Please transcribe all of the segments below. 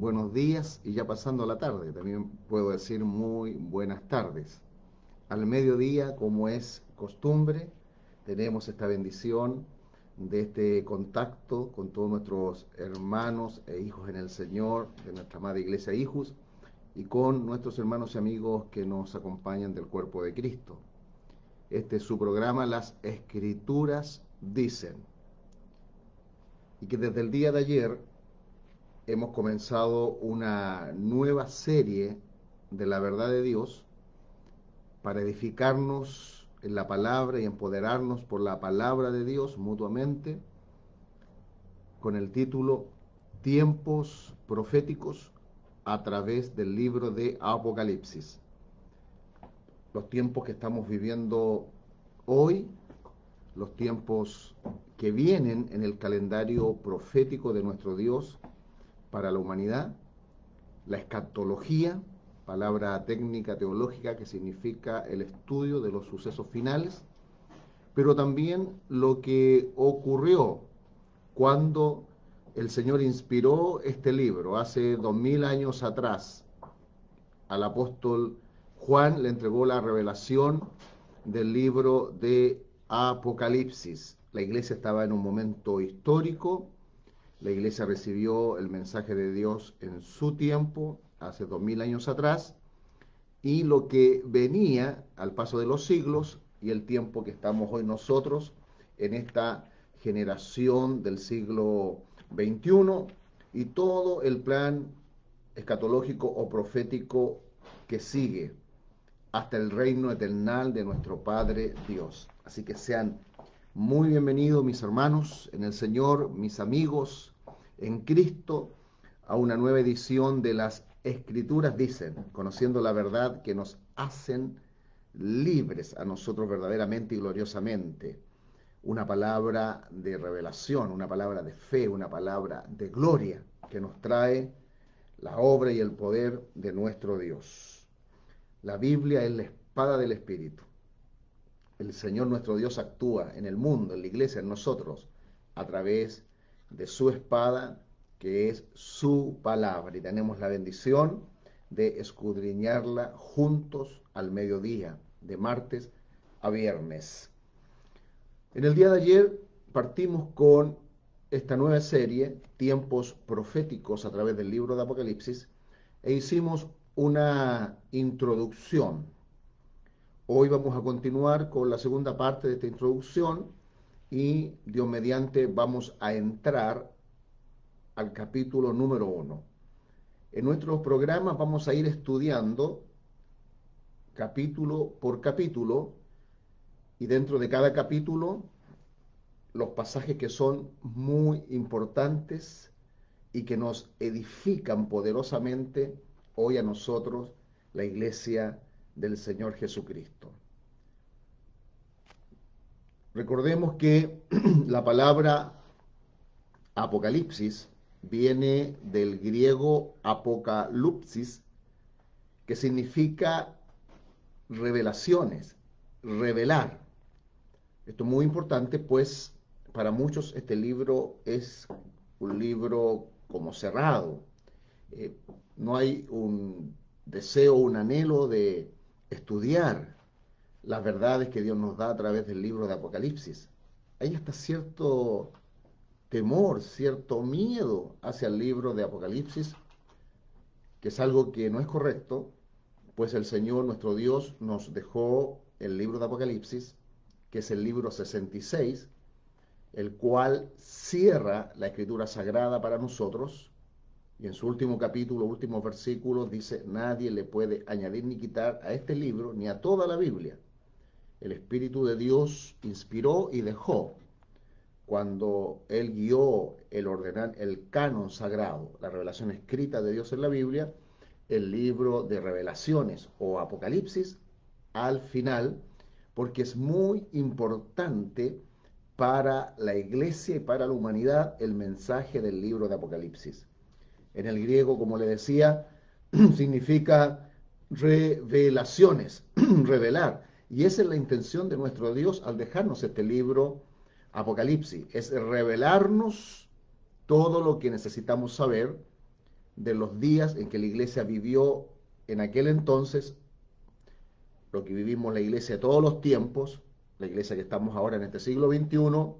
buenos días y ya pasando la tarde, también puedo decir muy buenas tardes. Al mediodía, como es costumbre, tenemos esta bendición de este contacto con todos nuestros hermanos e hijos en el Señor, de nuestra amada iglesia Hijos, y con nuestros hermanos y amigos que nos acompañan del cuerpo de Cristo. Este es su programa, Las Escrituras dicen. Y que desde el día de ayer hemos comenzado una nueva serie de la verdad de Dios para edificarnos en la palabra y empoderarnos por la palabra de Dios mutuamente con el título Tiempos proféticos a través del libro de Apocalipsis. Los tiempos que estamos viviendo hoy, los tiempos que vienen en el calendario profético de nuestro Dios, para la humanidad, la escatología, palabra técnica teológica que significa el estudio de los sucesos finales, pero también lo que ocurrió cuando el Señor inspiró este libro hace dos mil años atrás. Al apóstol Juan le entregó la revelación del libro de Apocalipsis. La iglesia estaba en un momento histórico, la iglesia recibió el mensaje de Dios en su tiempo, hace dos mil años atrás, y lo que venía al paso de los siglos y el tiempo que estamos hoy nosotros en esta generación del siglo XXI y todo el plan escatológico o profético que sigue hasta el reino eternal de nuestro Padre Dios. Así que sean muy bienvenidos mis hermanos en el Señor, mis amigos en Cristo, a una nueva edición de las Escrituras, dicen, conociendo la verdad que nos hacen libres a nosotros verdaderamente y gloriosamente. Una palabra de revelación, una palabra de fe, una palabra de gloria que nos trae la obra y el poder de nuestro Dios. La Biblia es la espada del Espíritu el Señor nuestro Dios actúa en el mundo, en la iglesia, en nosotros, a través de su espada, que es su palabra. Y tenemos la bendición de escudriñarla juntos al mediodía, de martes a viernes. En el día de ayer partimos con esta nueva serie, Tiempos Proféticos a través del libro de Apocalipsis, e hicimos una introducción Hoy vamos a continuar con la segunda parte de esta introducción y Dios mediante vamos a entrar al capítulo número uno. En nuestros programas vamos a ir estudiando capítulo por capítulo y dentro de cada capítulo los pasajes que son muy importantes y que nos edifican poderosamente hoy a nosotros, la iglesia del Señor Jesucristo. Recordemos que la palabra Apocalipsis viene del griego apocalipsis, que significa revelaciones, revelar. Esto es muy importante, pues para muchos este libro es un libro como cerrado. Eh, no hay un deseo, un anhelo de estudiar las verdades que Dios nos da a través del libro de Apocalipsis. Ahí está cierto temor, cierto miedo hacia el libro de Apocalipsis, que es algo que no es correcto, pues el Señor nuestro Dios nos dejó el libro de Apocalipsis, que es el libro 66, el cual cierra la escritura sagrada para nosotros y en su último capítulo, últimos versículos, dice, nadie le puede añadir ni quitar a este libro ni a toda la Biblia. El Espíritu de Dios inspiró y dejó cuando Él guió el ordenar, el canon sagrado, la revelación escrita de Dios en la Biblia, el libro de revelaciones o Apocalipsis, al final, porque es muy importante para la iglesia y para la humanidad el mensaje del libro de Apocalipsis en el griego, como le decía, significa revelaciones, revelar. Y esa es la intención de nuestro Dios al dejarnos este libro Apocalipsis, es revelarnos todo lo que necesitamos saber de los días en que la iglesia vivió en aquel entonces, lo que vivimos la iglesia de todos los tiempos, la iglesia que estamos ahora en este siglo XXI,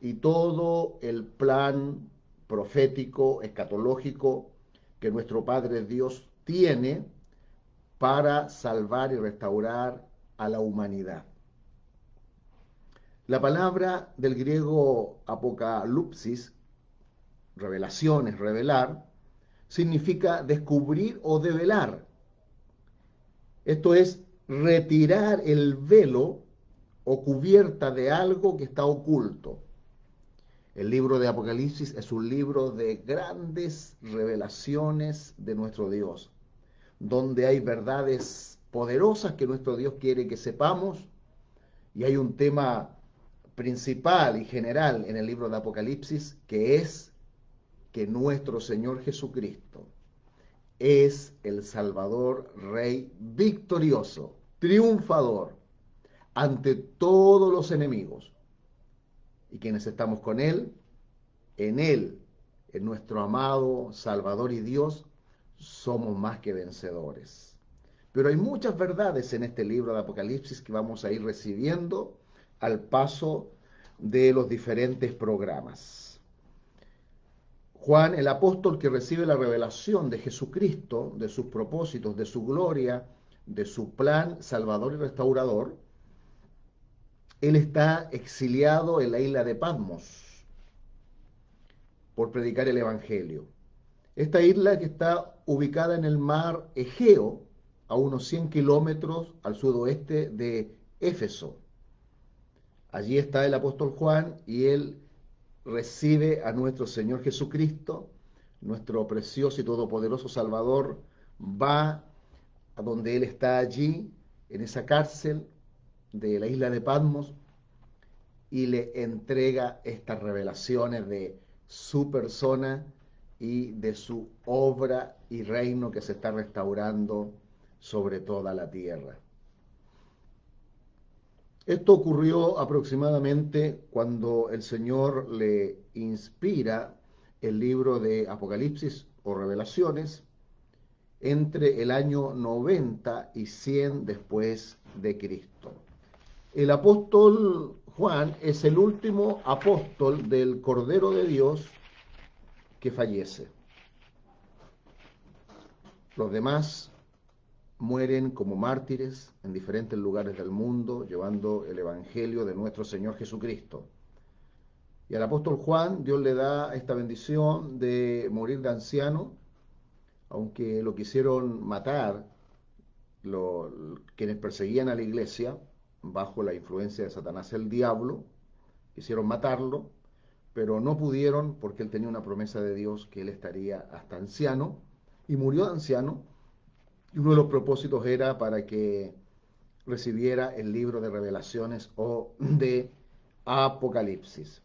y todo el plan profético, escatológico que nuestro Padre Dios tiene para salvar y restaurar a la humanidad. La palabra del griego apocalipsis, revelaciones, revelar, significa descubrir o develar. Esto es retirar el velo o cubierta de algo que está oculto. El libro de Apocalipsis es un libro de grandes revelaciones de nuestro Dios, donde hay verdades poderosas que nuestro Dios quiere que sepamos y hay un tema principal y general en el libro de Apocalipsis que es que nuestro Señor Jesucristo es el Salvador Rey victorioso, triunfador ante todos los enemigos. Y quienes estamos con Él, en Él, en nuestro amado Salvador y Dios, somos más que vencedores. Pero hay muchas verdades en este libro de Apocalipsis que vamos a ir recibiendo al paso de los diferentes programas. Juan, el apóstol que recibe la revelación de Jesucristo, de sus propósitos, de su gloria, de su plan salvador y restaurador, él está exiliado en la isla de Patmos por predicar el Evangelio. Esta isla que está ubicada en el mar Egeo, a unos 100 kilómetros al sudoeste de Éfeso. Allí está el apóstol Juan y él recibe a nuestro Señor Jesucristo, nuestro precioso y todopoderoso Salvador, va a donde él está allí, en esa cárcel, de la isla de Patmos y le entrega estas revelaciones de su persona y de su obra y reino que se está restaurando sobre toda la tierra. Esto ocurrió aproximadamente cuando el Señor le inspira el libro de Apocalipsis o Revelaciones entre el año 90 y 100 después de Cristo. El apóstol Juan es el último apóstol del Cordero de Dios que fallece. Los demás mueren como mártires en diferentes lugares del mundo, llevando el Evangelio de nuestro Señor Jesucristo. Y al apóstol Juan Dios le da esta bendición de morir de anciano, aunque lo quisieron matar quienes perseguían a la iglesia, bajo la influencia de Satanás el diablo, quisieron matarlo, pero no pudieron porque él tenía una promesa de Dios que él estaría hasta anciano, y murió de anciano, y uno de los propósitos era para que recibiera el libro de revelaciones o de Apocalipsis.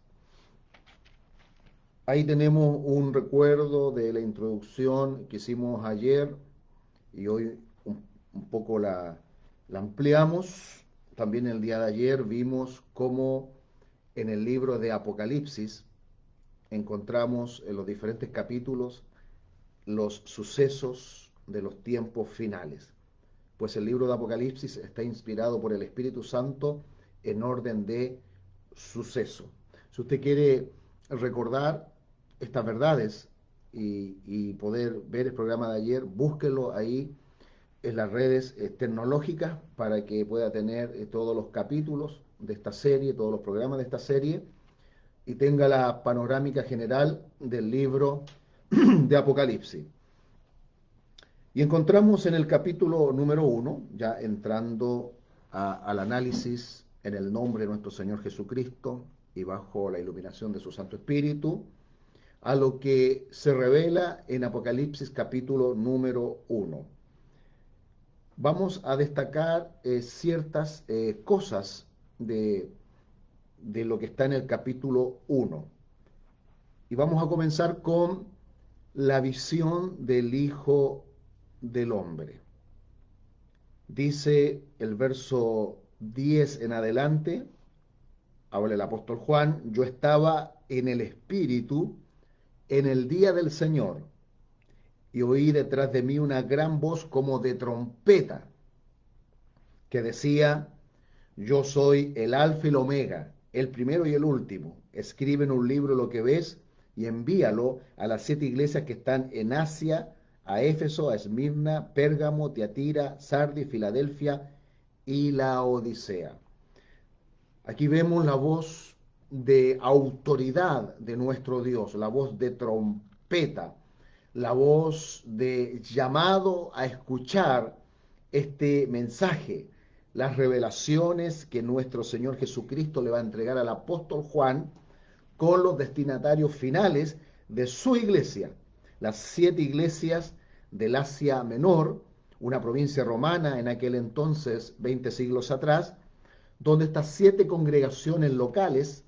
Ahí tenemos un recuerdo de la introducción que hicimos ayer y hoy un, poco la, ampliamos. También el día de ayer vimos cómo en el libro de Apocalipsis encontramos en los diferentes capítulos los sucesos de los tiempos finales. Pues el libro de Apocalipsis está inspirado por el Espíritu Santo en orden de suceso. Si usted quiere recordar estas verdades y, poder ver el programa de ayer, búsquelo ahí en las redes eh, tecnológicas para que pueda tener eh, todos los capítulos de esta serie, todos los programas de esta serie y tenga la panorámica general del libro de Apocalipsis. Y encontramos en el capítulo número uno, ya entrando al análisis en el nombre de nuestro Señor Jesucristo y bajo la iluminación de su Santo Espíritu, a lo que se revela en Apocalipsis capítulo número uno vamos a destacar eh, ciertas eh, cosas de, de lo que está en el capítulo 1. Y vamos a comenzar con la visión del Hijo del Hombre. Dice el verso 10 en adelante, habla el apóstol Juan, yo estaba en el Espíritu en el día del Señor y oí detrás de mí una gran voz como de trompeta que decía, yo soy el alfa y el omega, el primero y el último. Escribe en un libro lo que ves y envíalo a las siete iglesias que están en Asia, a Éfeso, a Esmirna, Pérgamo, Tiatira, Sardi, Filadelfia y la Odisea. Aquí vemos la voz de autoridad de nuestro Dios, la voz de trompeta, la voz de llamado a escuchar este mensaje, las revelaciones que nuestro Señor Jesucristo le va a entregar al apóstol Juan con los destinatarios finales de su iglesia, las siete iglesias del Asia Menor, una provincia romana en aquel entonces, 20 siglos atrás, donde estas siete congregaciones locales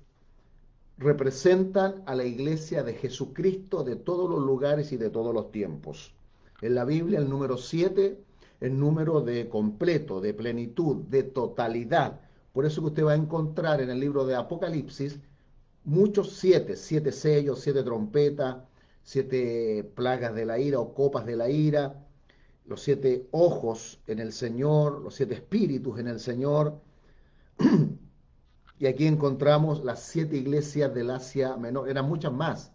representan a la iglesia de Jesucristo de todos los lugares y de todos los tiempos. En la Biblia el número siete el número de completo, de plenitud, de totalidad. Por eso que usted va a encontrar en el libro de Apocalipsis muchos siete, siete sellos, siete trompetas, siete plagas de la ira o copas de la ira, los siete ojos en el Señor, los siete espíritus en el Señor. y aquí encontramos las siete iglesias del Asia Menor, eran muchas más,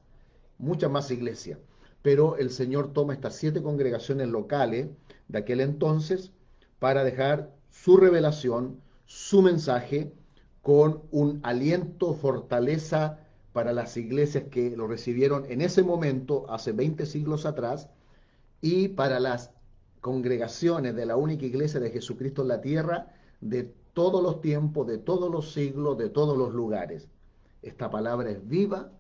muchas más iglesias. Pero el Señor toma estas siete congregaciones locales de aquel entonces para dejar su revelación, su mensaje, con un aliento, fortaleza para las iglesias que lo recibieron en ese momento, hace 20 siglos atrás, y para las congregaciones de la única iglesia de Jesucristo en la tierra, de todos los tiempos, de todos los siglos, de todos los lugares. Esta palabra es viva,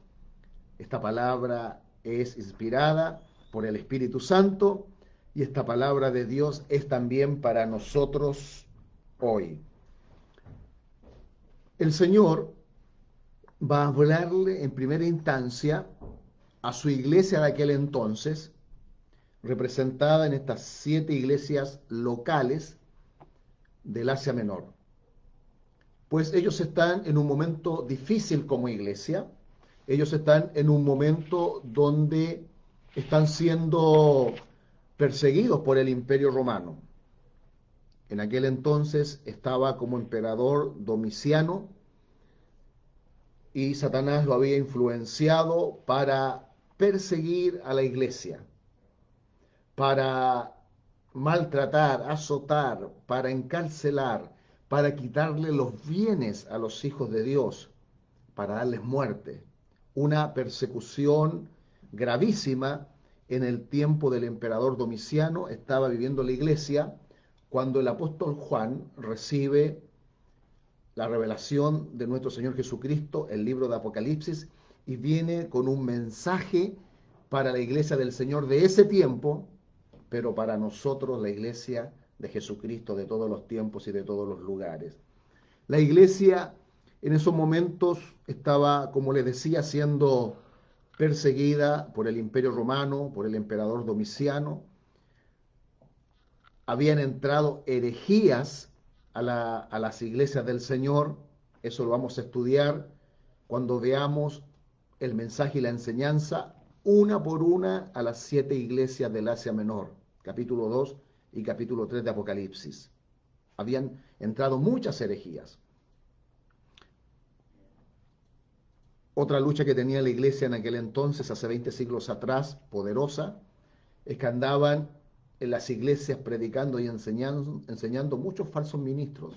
esta palabra es inspirada por el Espíritu Santo y esta palabra de Dios es también para nosotros hoy. El Señor va a hablarle en primera instancia a su iglesia de aquel entonces, representada en estas siete iglesias locales del Asia Menor. Pues ellos están en un momento difícil como iglesia, ellos están en un momento donde están siendo perseguidos por el imperio romano. En aquel entonces estaba como emperador Domiciano y Satanás lo había influenciado para perseguir a la iglesia, para maltratar, azotar, para encarcelar, para quitarle los bienes a los hijos de Dios, para darles muerte. Una persecución gravísima en el tiempo del emperador Domiciano, estaba viviendo la iglesia, cuando el apóstol Juan recibe la revelación de nuestro Señor Jesucristo, el libro de Apocalipsis, y viene con un mensaje para la iglesia del Señor de ese tiempo, pero para nosotros la iglesia de Jesucristo de todos los tiempos y de todos los lugares. La iglesia en esos momentos estaba, como les decía, siendo perseguida por el imperio romano, por el emperador Domiciano. Habían entrado herejías a, las iglesias del Señor, eso lo vamos a estudiar cuando veamos el mensaje y la enseñanza una por una a las siete iglesias del Asia Menor, capítulo 2 y capítulo 3 de Apocalipsis. Habían entrado muchas herejías. Otra lucha que tenía la iglesia en aquel entonces, hace 20 siglos atrás, poderosa, es que andaban en las iglesias predicando y enseñando, enseñando muchos falsos ministros,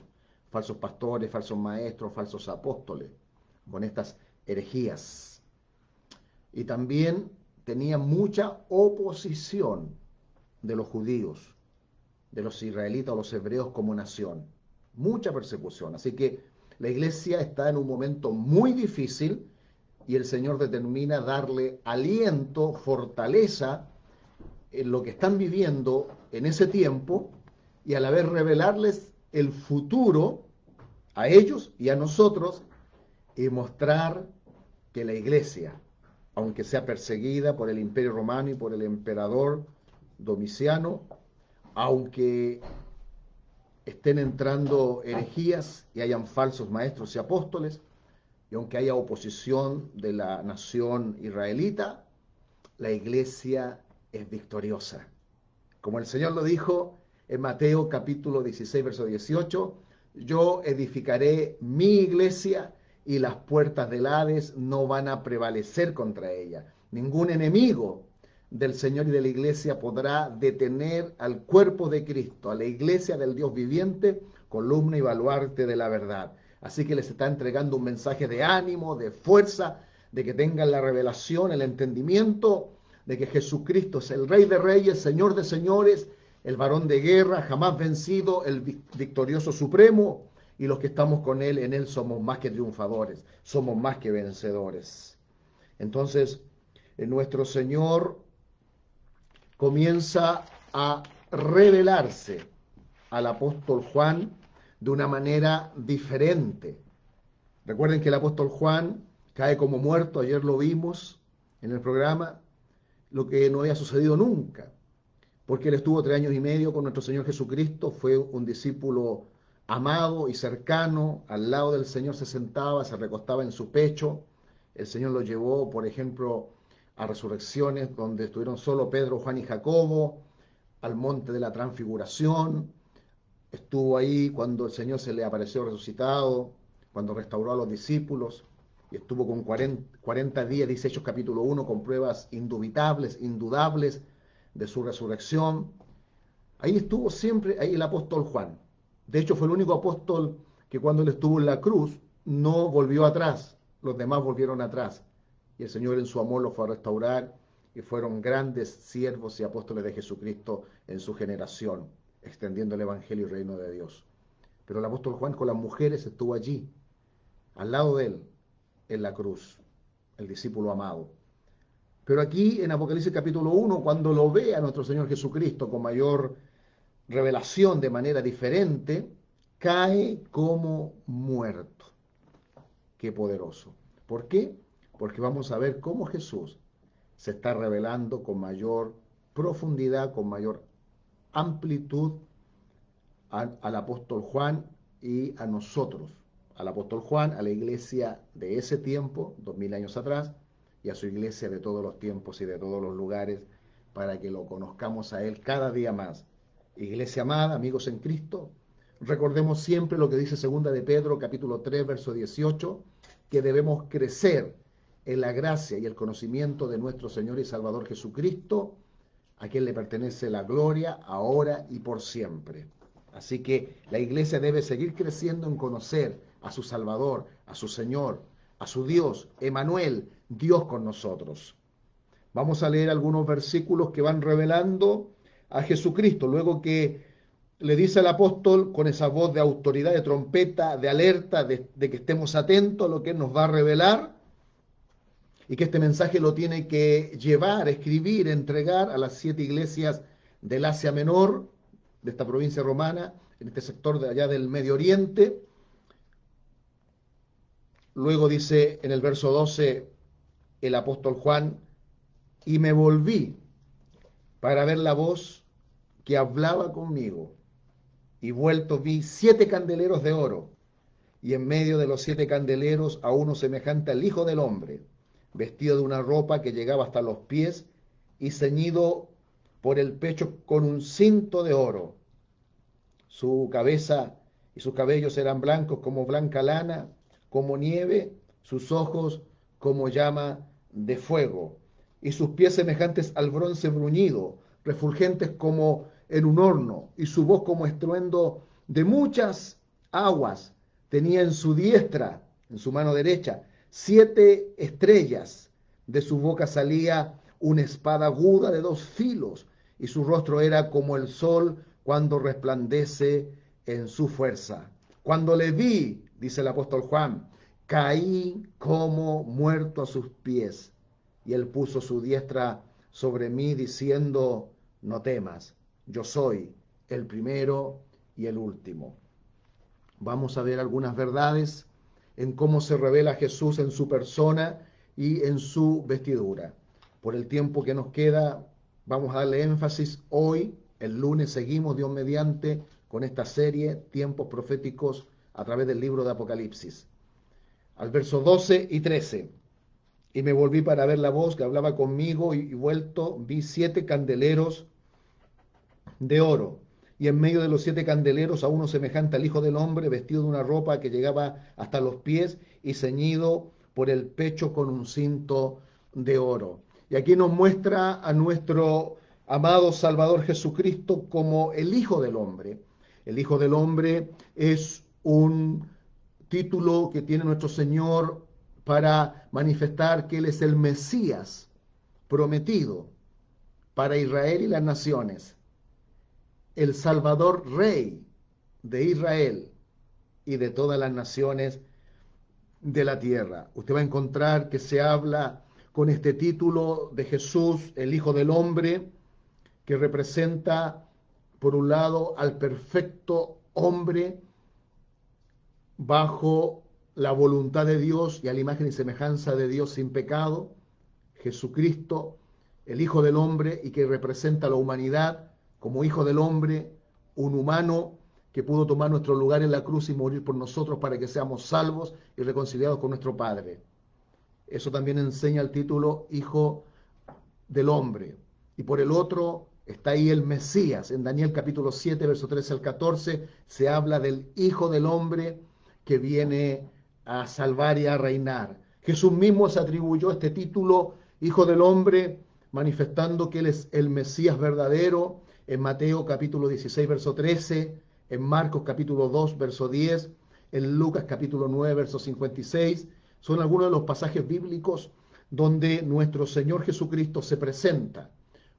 falsos pastores, falsos maestros, falsos apóstoles, con estas herejías. Y también tenía mucha oposición de los judíos, de los israelitas o los hebreos como nación. Mucha persecución. Así que la iglesia está en un momento muy difícil y el Señor determina darle aliento, fortaleza en lo que están viviendo en ese tiempo y a la vez revelarles el futuro a ellos y a nosotros y mostrar que la iglesia, aunque sea perseguida por el imperio romano y por el emperador Domiciano, aunque estén entrando herejías y hayan falsos maestros y apóstoles, y aunque haya oposición de la nación israelita, la iglesia es victoriosa. Como el Señor lo dijo en Mateo capítulo 16, verso 18, yo edificaré mi iglesia y las puertas del Hades no van a prevalecer contra ella. Ningún enemigo del Señor y de la iglesia podrá detener al cuerpo de Cristo, a la iglesia del Dios viviente, columna y baluarte de la verdad. Así que les está entregando un mensaje de ánimo, de fuerza, de que tengan la revelación, el entendimiento de que Jesucristo es el Rey de Reyes, Señor de Señores, el varón de guerra, jamás vencido, el victorioso supremo, y los que estamos con Él, en Él somos más que triunfadores, somos más que vencedores. Entonces, nuestro Señor comienza a revelarse al apóstol Juan de una manera diferente. Recuerden que el apóstol Juan cae como muerto, ayer lo vimos en el programa, lo que no había sucedido nunca, porque él estuvo tres años y medio con nuestro Señor Jesucristo, fue un discípulo amado y cercano, al lado del Señor se sentaba, se recostaba en su pecho, el Señor lo llevó, por ejemplo, a resurrecciones donde estuvieron solo Pedro, Juan y Jacobo, al monte de la transfiguración, estuvo ahí cuando el Señor se le apareció resucitado, cuando restauró a los discípulos, y estuvo con 40, días, dice Hechos capítulo 1, con pruebas indubitables, indudables de su resurrección. Ahí estuvo siempre ahí el apóstol Juan. De hecho, fue el único apóstol que cuando él estuvo en la cruz no volvió atrás, los demás volvieron atrás. Y el Señor en su amor los fue a restaurar y fueron grandes siervos y apóstoles de Jesucristo en su generación, extendiendo el Evangelio y reino de Dios. Pero el apóstol Juan con las mujeres estuvo allí, al lado de él, en la cruz, el discípulo amado. Pero aquí en Apocalipsis capítulo 1, cuando lo ve a nuestro Señor Jesucristo con mayor revelación de manera diferente, cae como muerto. Qué poderoso. ¿Por qué? Porque vamos a ver cómo Jesús se está revelando con mayor profundidad, con mayor amplitud al, al apóstol Juan y a nosotros al apóstol Juan, a la iglesia de ese tiempo, dos mil años atrás, y a su iglesia de todos los tiempos y de todos los lugares, para que lo conozcamos a Él cada día más. Iglesia amada, amigos en Cristo, recordemos siempre lo que dice segunda de Pedro, capítulo 3, verso 18, que debemos crecer en la gracia y el conocimiento de nuestro Señor y Salvador Jesucristo, a quien le pertenece la gloria, ahora y por siempre. Así que la iglesia debe seguir creciendo en conocer a su Salvador, a su Señor, a su Dios, Emanuel, Dios con nosotros. Vamos a leer algunos versículos que van revelando a Jesucristo, luego que le dice al apóstol con esa voz de autoridad, de trompeta, de alerta, de, de que estemos atentos a lo que nos va a revelar y que este mensaje lo tiene que llevar, escribir, entregar a las siete iglesias del Asia Menor, de esta provincia romana, en este sector de allá del Medio Oriente, Luego dice en el verso 12 el apóstol Juan, y me volví para ver la voz que hablaba conmigo, y vuelto vi siete candeleros de oro, y en medio de los siete candeleros a uno semejante al Hijo del Hombre, vestido de una ropa que llegaba hasta los pies y ceñido por el pecho con un cinto de oro. Su cabeza y sus cabellos eran blancos como blanca lana, como nieve, sus ojos como llama de fuego, y sus pies semejantes al bronce bruñido, refulgentes como en un horno, y su voz como estruendo de muchas aguas. Tenía en su diestra, en su mano derecha, siete estrellas. De su boca salía una espada aguda de dos filos, y su rostro era como el sol cuando resplandece en su fuerza. Cuando le vi, dice el apóstol Juan, caí como muerto a sus pies. Y él puso su diestra sobre mí diciendo, no temas, yo soy el primero y el último. Vamos a ver algunas verdades en cómo se revela Jesús en su persona y en su vestidura. Por el tiempo que nos queda, vamos a darle énfasis hoy, el lunes seguimos Dios mediante con esta serie, tiempos proféticos a través del libro de Apocalipsis. Al verso 12 y 13. y me volví para ver la voz que hablaba conmigo y, vuelto vi siete candeleros de oro y en medio de los siete candeleros a uno semejante al Hijo del Hombre, vestido de una ropa que llegaba hasta los pies y ceñido por el pecho con un cinto de oro. Y aquí nos muestra a nuestro amado Salvador Jesucristo como el Hijo del Hombre. El Hijo del Hombre es un título que tiene nuestro Señor para manifestar que Él es el Mesías prometido para Israel y las naciones, el Salvador Rey de Israel y de todas las naciones de la tierra. Usted va a encontrar que se habla con este título de Jesús, el Hijo del Hombre, que representa, por un lado, al perfecto hombre bajo la voluntad de Dios y a la imagen y semejanza de Dios sin pecado, Jesucristo, el Hijo del Hombre y que representa a la humanidad como Hijo del Hombre, un humano que pudo tomar nuestro lugar en la cruz y morir por nosotros para que seamos salvos y reconciliados con nuestro Padre. Eso también enseña el título Hijo del Hombre. Y por el otro está ahí el Mesías. En Daniel capítulo 7, verso 13 al 14, se habla del Hijo del Hombre que viene a salvar y a reinar. Jesús mismo se atribuyó este título, Hijo del Hombre, manifestando que Él es el Mesías verdadero, en Mateo capítulo 16, verso 13, en Marcos capítulo 2, verso 10, en Lucas capítulo 9, verso 56. Son algunos de los pasajes bíblicos donde nuestro Señor Jesucristo se presenta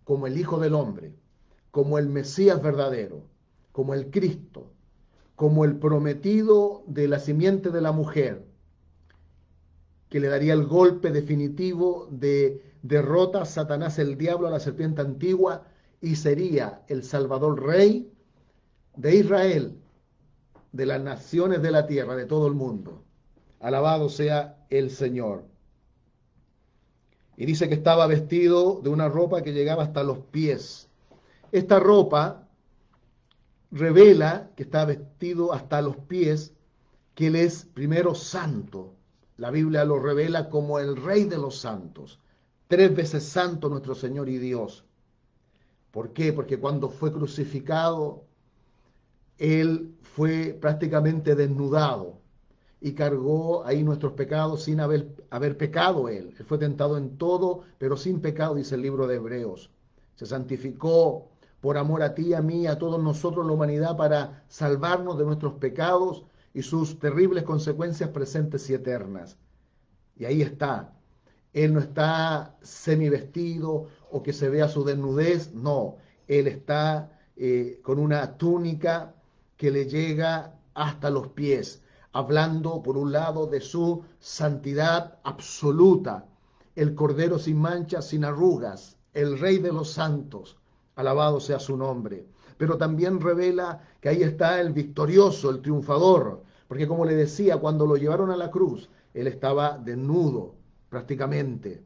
como el Hijo del Hombre, como el Mesías verdadero, como el Cristo, como el prometido de la simiente de la mujer, que le daría el golpe definitivo de derrota a Satanás el diablo a la serpiente antigua y sería el Salvador Rey de Israel, de las naciones de la tierra, de todo el mundo. Alabado sea el Señor. Y dice que estaba vestido de una ropa que llegaba hasta los pies. Esta ropa revela que está vestido hasta los pies, que Él es primero santo. La Biblia lo revela como el Rey de los santos. Tres veces santo nuestro Señor y Dios. ¿Por qué? Porque cuando fue crucificado, Él fue prácticamente desnudado y cargó ahí nuestros pecados sin haber, pecado Él. Él fue tentado en todo, pero sin pecado, dice el libro de Hebreos. Se santificó por amor a ti, a mí, a todos nosotros, la humanidad, para salvarnos de nuestros pecados y sus terribles consecuencias presentes y eternas. Y ahí está. Él no está semivestido o que se vea su desnudez, no. Él está eh, con una túnica que le llega hasta los pies, hablando por un lado de su santidad absoluta, el Cordero sin mancha, sin arrugas, el Rey de los santos, alabado sea su nombre. Pero también revela que ahí está el victorioso, el triunfador, porque como le decía, cuando lo llevaron a la cruz, él estaba desnudo prácticamente.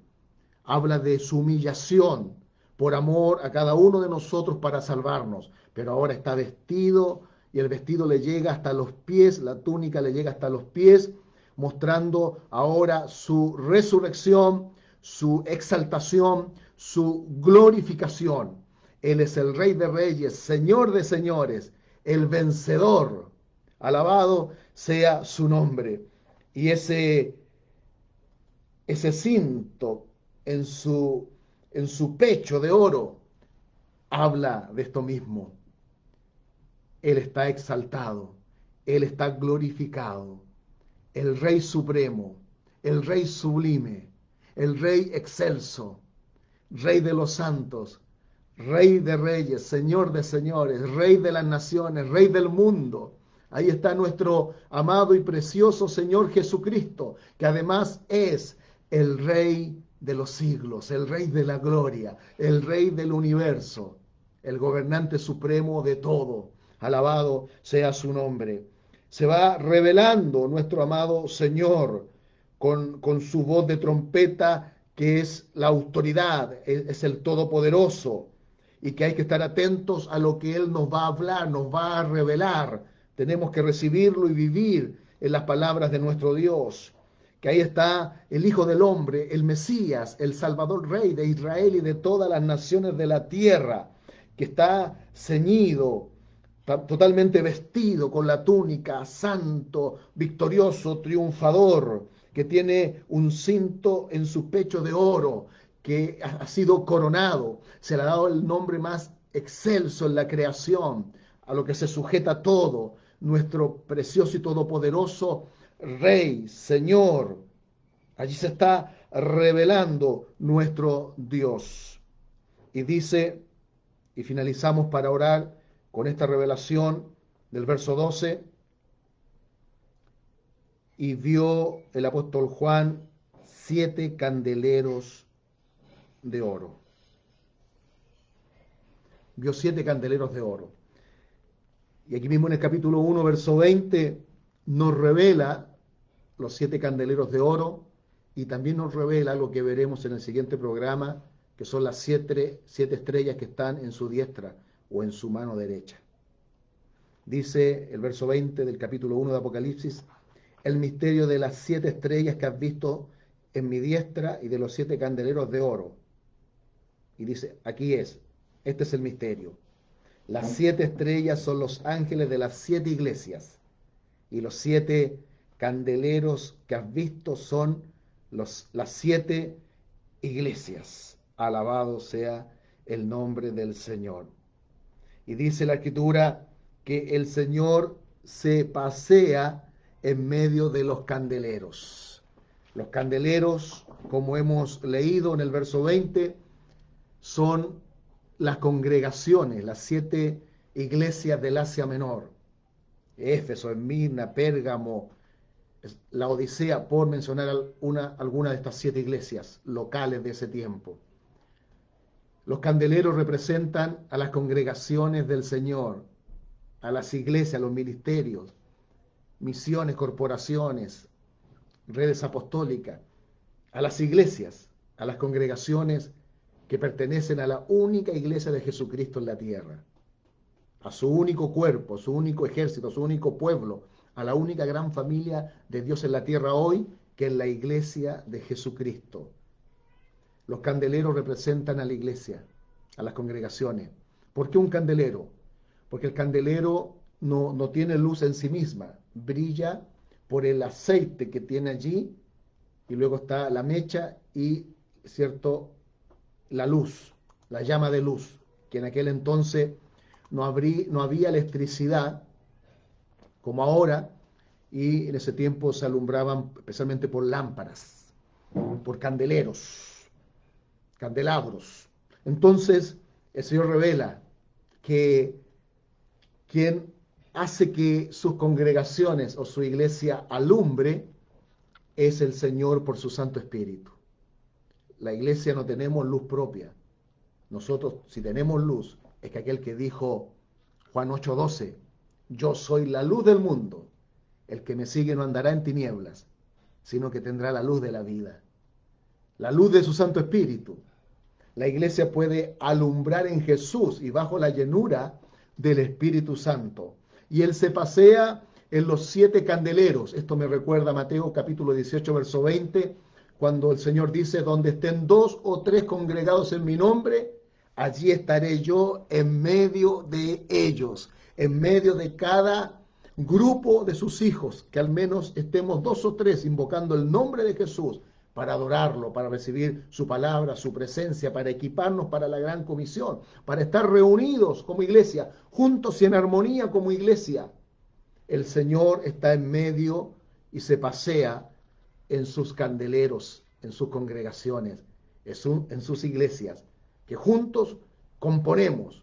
Habla de su humillación por amor a cada uno de nosotros para salvarnos, pero ahora está vestido y el vestido le llega hasta los pies, la túnica le llega hasta los pies, mostrando ahora su resurrección, su exaltación, su glorificación. Él es el Rey de Reyes, Señor de Señores, el vencedor. Alabado sea su nombre. Y ese, ese cinto en su, en su pecho de oro habla de esto mismo. Él está exaltado, Él está glorificado, el Rey Supremo, el Rey Sublime, el Rey Excelso, Rey de los santos, Rey de reyes, Señor de señores, Rey de las naciones, Rey del mundo. Ahí está nuestro amado y precioso Señor Jesucristo, que además es el Rey de los siglos, el Rey de la gloria, el Rey del universo, el gobernante supremo de todo. Alabado sea su nombre. Se va revelando nuestro amado Señor con, con su voz de trompeta, que es la autoridad, es el todopoderoso y que hay que estar atentos a lo que Él nos va a hablar, nos va a revelar. Tenemos que recibirlo y vivir en las palabras de nuestro Dios, que ahí está el Hijo del Hombre, el Mesías, el Salvador Rey de Israel y de todas las naciones de la tierra, que está ceñido, totalmente vestido con la túnica, santo, victorioso, triunfador, que tiene un cinto en su pecho de oro, que ha sido coronado, se le ha dado el nombre más excelso en la creación, a lo que se sujeta todo, nuestro precioso y todopoderoso Rey, Señor. Allí se está revelando nuestro Dios. Y dice, y finalizamos para orar con esta revelación del verso 12, y vio el apóstol Juan siete candeleros de oro. Vio siete candeleros de oro. Y aquí mismo en el capítulo 1, verso 20, nos revela los siete candeleros de oro y también nos revela lo que veremos en el siguiente programa, que son las siete, siete estrellas que están en su diestra o en su mano derecha. Dice el verso 20 del capítulo 1 de Apocalipsis, el misterio de las siete estrellas que has visto en mi diestra y de los siete candeleros de oro. Y dice, aquí es, este es el misterio. Las siete estrellas son los ángeles de las siete iglesias y los siete candeleros que has visto son los, las siete iglesias. Alabado sea el nombre del Señor. Y dice la escritura que el Señor se pasea en medio de los candeleros. Los candeleros, como hemos leído en el verso 20, son las congregaciones, las siete iglesias del Asia Menor. Éfeso, Esmirna, Pérgamo, la Odisea, por mencionar una, alguna de estas siete iglesias locales de ese tiempo. Los candeleros representan a las congregaciones del Señor, a las iglesias, a los ministerios, misiones, corporaciones, redes apostólicas, a las iglesias, a las congregaciones que pertenecen a la única iglesia de Jesucristo en la tierra, a su único cuerpo, a su único ejército, a su único pueblo, a la única gran familia de Dios en la tierra hoy, que es la iglesia de Jesucristo. Los candeleros representan a la iglesia, a las congregaciones. ¿Por qué un candelero? Porque el candelero no, no tiene luz en sí misma, brilla por el aceite que tiene allí y luego está la mecha y, ¿cierto?, la luz, la llama de luz, que en aquel entonces no, no había electricidad como ahora y en ese tiempo se alumbraban especialmente por lámparas, por candeleros, candelabros. Entonces el Señor revela que quien hace que sus congregaciones o su iglesia alumbre es el Señor por su Santo Espíritu. La iglesia no tenemos luz propia. Nosotros, si tenemos luz, es que aquel que dijo Juan 8:12, yo soy la luz del mundo, el que me sigue no andará en tinieblas, sino que tendrá la luz de la vida, la luz de su Santo Espíritu. La iglesia puede alumbrar en Jesús y bajo la llenura del Espíritu Santo y él se pasea en los siete candeleros. Esto me recuerda a Mateo capítulo 18, verso 20, cuando el Señor dice, donde estén dos o tres congregados en mi nombre, allí estaré yo en medio de ellos, en medio de cada grupo de sus hijos, que al menos estemos dos o tres invocando el nombre de Jesús para adorarlo, para recibir su palabra, su presencia, para equiparnos para la gran comisión, para estar reunidos como iglesia, juntos y en armonía como iglesia. El Señor está en medio y se pasea en sus candeleros, en sus congregaciones, en sus iglesias, que juntos componemos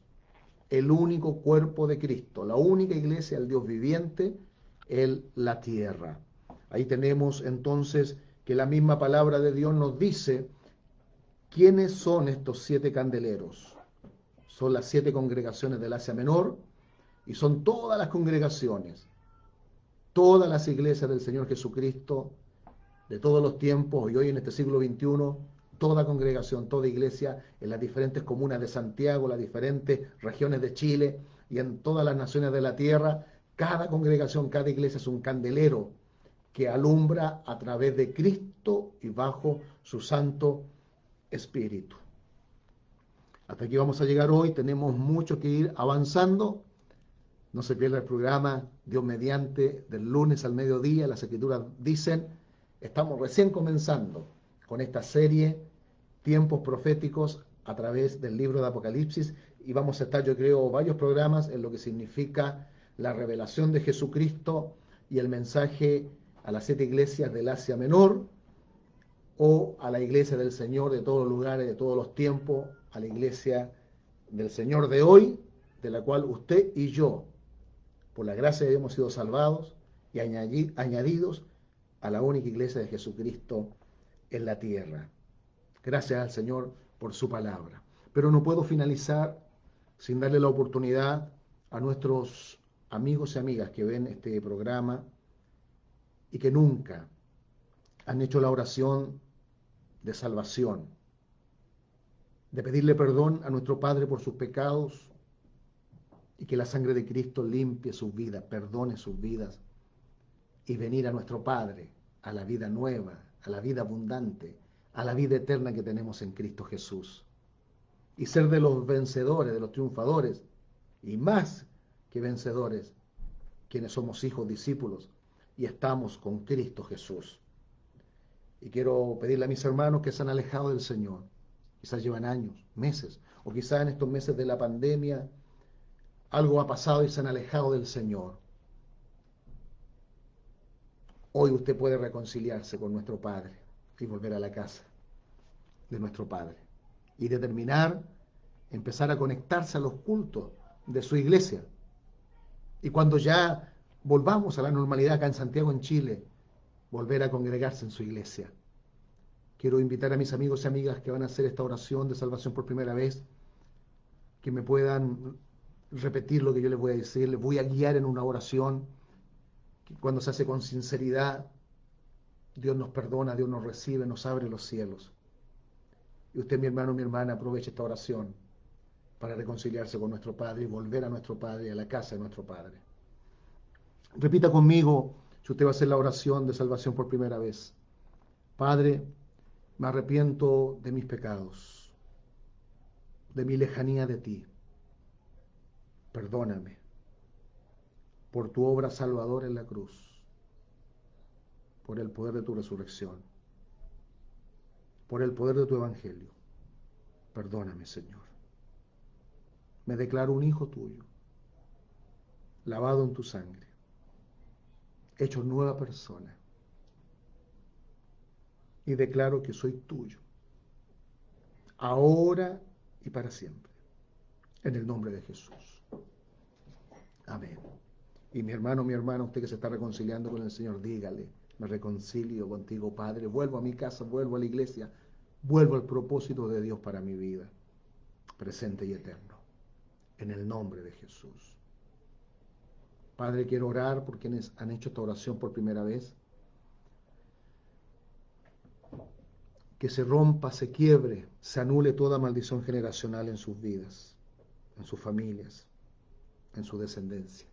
el único cuerpo de Cristo, la única iglesia, el Dios viviente, en la tierra. Ahí tenemos entonces que la misma palabra de Dios nos dice quiénes son estos siete candeleros. Son las siete congregaciones del Asia Menor y son todas las congregaciones, todas las iglesias del Señor Jesucristo de todos los tiempos y hoy en este siglo XXI, toda congregación, toda iglesia en las diferentes comunas de Santiago, las diferentes regiones de Chile y en todas las naciones de la tierra, cada congregación, cada iglesia es un candelero que alumbra a través de Cristo y bajo su Santo Espíritu. Hasta aquí vamos a llegar hoy, tenemos mucho que ir avanzando. No se pierda el programa Dios mediante del lunes al mediodía. Las escrituras dicen, estamos recién comenzando con esta serie, tiempos proféticos a través del libro de Apocalipsis y vamos a estar, yo creo, varios programas en lo que significa la revelación de Jesucristo y el mensaje a las siete iglesias del Asia Menor o a la iglesia del Señor de todos los lugares, de todos los tiempos, a la iglesia del Señor de hoy, de la cual usted y yo, por la gracia hemos sido salvados y añadidos a la única iglesia de Jesucristo en la tierra. Gracias al Señor por su palabra. Pero no puedo finalizar sin darle la oportunidad a nuestros amigos y amigas que ven este programa y que nunca han hecho la oración de salvación, de pedirle perdón a nuestro Padre por sus pecados y que la sangre de Cristo limpie sus vidas, perdone sus vidas y venir a nuestro Padre, a la vida nueva, a la vida abundante, a la vida eterna que tenemos en Cristo Jesús. Y ser de los vencedores, de los triunfadores, y más que vencedores, quienes somos hijos, discípulos, y estamos con Cristo Jesús. Y quiero pedirle a mis hermanos que se han alejado del Señor. Quizás llevan años, meses, o quizás en estos meses de la pandemia algo ha pasado y se han alejado del Señor. Hoy usted puede reconciliarse con nuestro Padre y volver a la casa de nuestro Padre. Y determinar, empezar a conectarse a los cultos de su iglesia. Y cuando ya volvamos a la normalidad acá en Santiago, en Chile, volver a congregarse en su iglesia. Quiero invitar a mis amigos y amigas que van a hacer esta oración de salvación por primera vez, que me puedan repetir lo que yo les voy a decir, les voy a guiar en una oración que cuando se hace con sinceridad, Dios nos perdona, Dios nos recibe, nos abre los cielos. Y usted, mi hermano, mi hermana, aproveche esta oración para reconciliarse con nuestro Padre y volver a nuestro Padre, a la casa de nuestro Padre. Repita conmigo si usted va a hacer la oración de salvación por primera vez. Padre, me arrepiento de mis pecados, de mi lejanía de ti. Perdóname por tu obra salvadora en la cruz, por el poder de tu resurrección, por el poder de tu evangelio. Perdóname, Señor. Me declaro un hijo tuyo, lavado en tu sangre hecho nueva persona. Y declaro que soy tuyo, ahora y para siempre, en el nombre de Jesús. Amén. Y mi hermano, mi hermana, usted que se está reconciliando con el Señor, dígale, me reconcilio contigo, Padre, vuelvo a mi casa, vuelvo a la iglesia, vuelvo al propósito de Dios para mi vida, presente y eterno, en el nombre de Jesús. Padre, quiero orar por quienes han hecho esta oración por primera vez. Que se rompa, se quiebre, se anule toda maldición generacional en sus vidas, en sus familias, en su descendencia.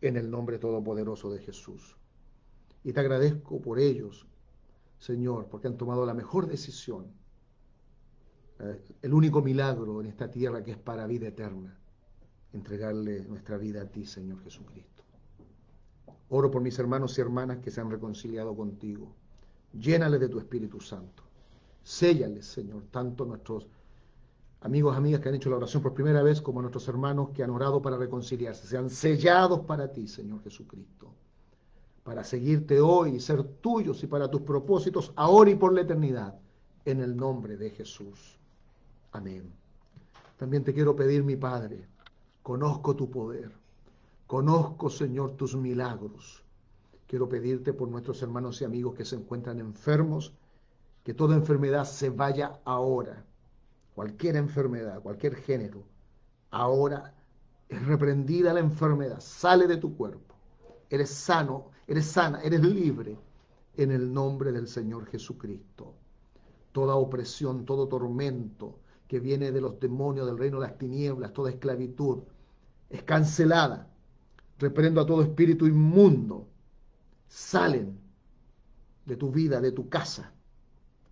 En el nombre todopoderoso de Jesús. Y te agradezco por ellos, Señor, porque han tomado la mejor decisión, eh, el único milagro en esta tierra que es para vida eterna, entregarle nuestra vida a ti, Señor Jesucristo. Oro por mis hermanos y hermanas que se han reconciliado contigo. Llénales de tu Espíritu Santo. Séllales, Señor, tanto nuestros amigos, amigas que han hecho la oración por primera vez, como nuestros hermanos que han orado para reconciliarse. Sean sellados para ti, Señor Jesucristo. Para seguirte hoy y ser tuyos y para tus propósitos, ahora y por la eternidad. En el nombre de Jesús. Amén. También te quiero pedir, mi Padre, conozco tu poder Conozco, Señor, tus milagros. Quiero pedirte por nuestros hermanos y amigos que se encuentran enfermos, que toda enfermedad se vaya ahora. Cualquier enfermedad, cualquier género, ahora es reprendida la enfermedad, sale de tu cuerpo. Eres sano, eres sana, eres libre en el nombre del Señor Jesucristo. Toda opresión, todo tormento que viene de los demonios del reino de las tinieblas, toda esclavitud, es cancelada Reprendo a todo espíritu inmundo. Salen de tu vida, de tu casa,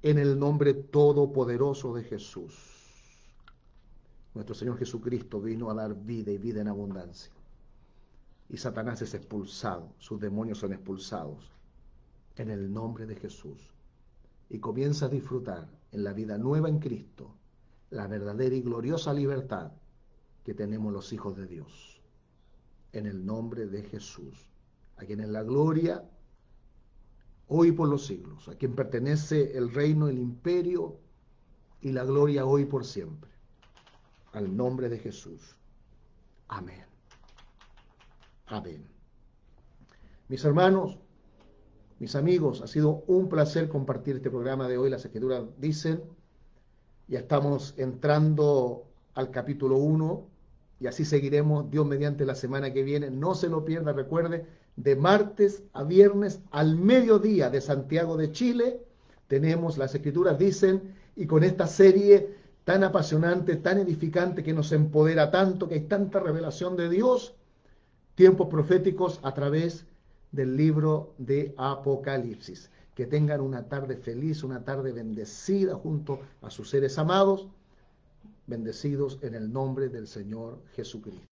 en el nombre todopoderoso de Jesús. Nuestro Señor Jesucristo vino a dar vida y vida en abundancia. Y Satanás es expulsado, sus demonios son expulsados en el nombre de Jesús. Y comienza a disfrutar en la vida nueva en Cristo la verdadera y gloriosa libertad que tenemos los hijos de Dios. En el nombre de Jesús, a quien es la gloria hoy por los siglos, a quien pertenece el reino, el imperio y la gloria hoy por siempre. Al nombre de Jesús. Amén. Amén. Mis hermanos, mis amigos, ha sido un placer compartir este programa de hoy. Las escrituras dicen, ya estamos entrando al capítulo 1 y así seguiremos Dios mediante la semana que viene. No se lo pierda, recuerde, de martes a viernes al mediodía de Santiago de Chile tenemos, las escrituras dicen, y con esta serie tan apasionante, tan edificante, que nos empodera tanto, que hay tanta revelación de Dios, tiempos proféticos a través del libro de Apocalipsis. Que tengan una tarde feliz, una tarde bendecida junto a sus seres amados, bendecidos en el nombre del Señor Jesucristo.